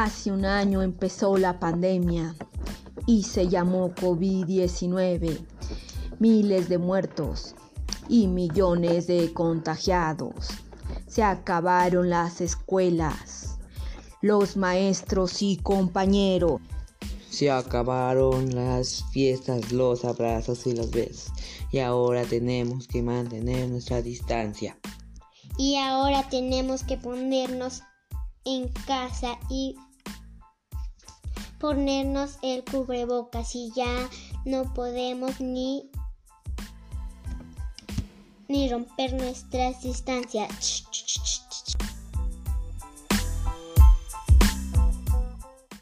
Hace un año empezó la pandemia y se llamó COVID-19. Miles de muertos y millones de contagiados. Se acabaron las escuelas, los maestros y compañeros. Se acabaron las fiestas, los abrazos y los besos. Y ahora tenemos que mantener nuestra distancia. Y ahora tenemos que ponernos en casa y ponernos el cubrebocas y ya no podemos ni ni romper nuestras distancias.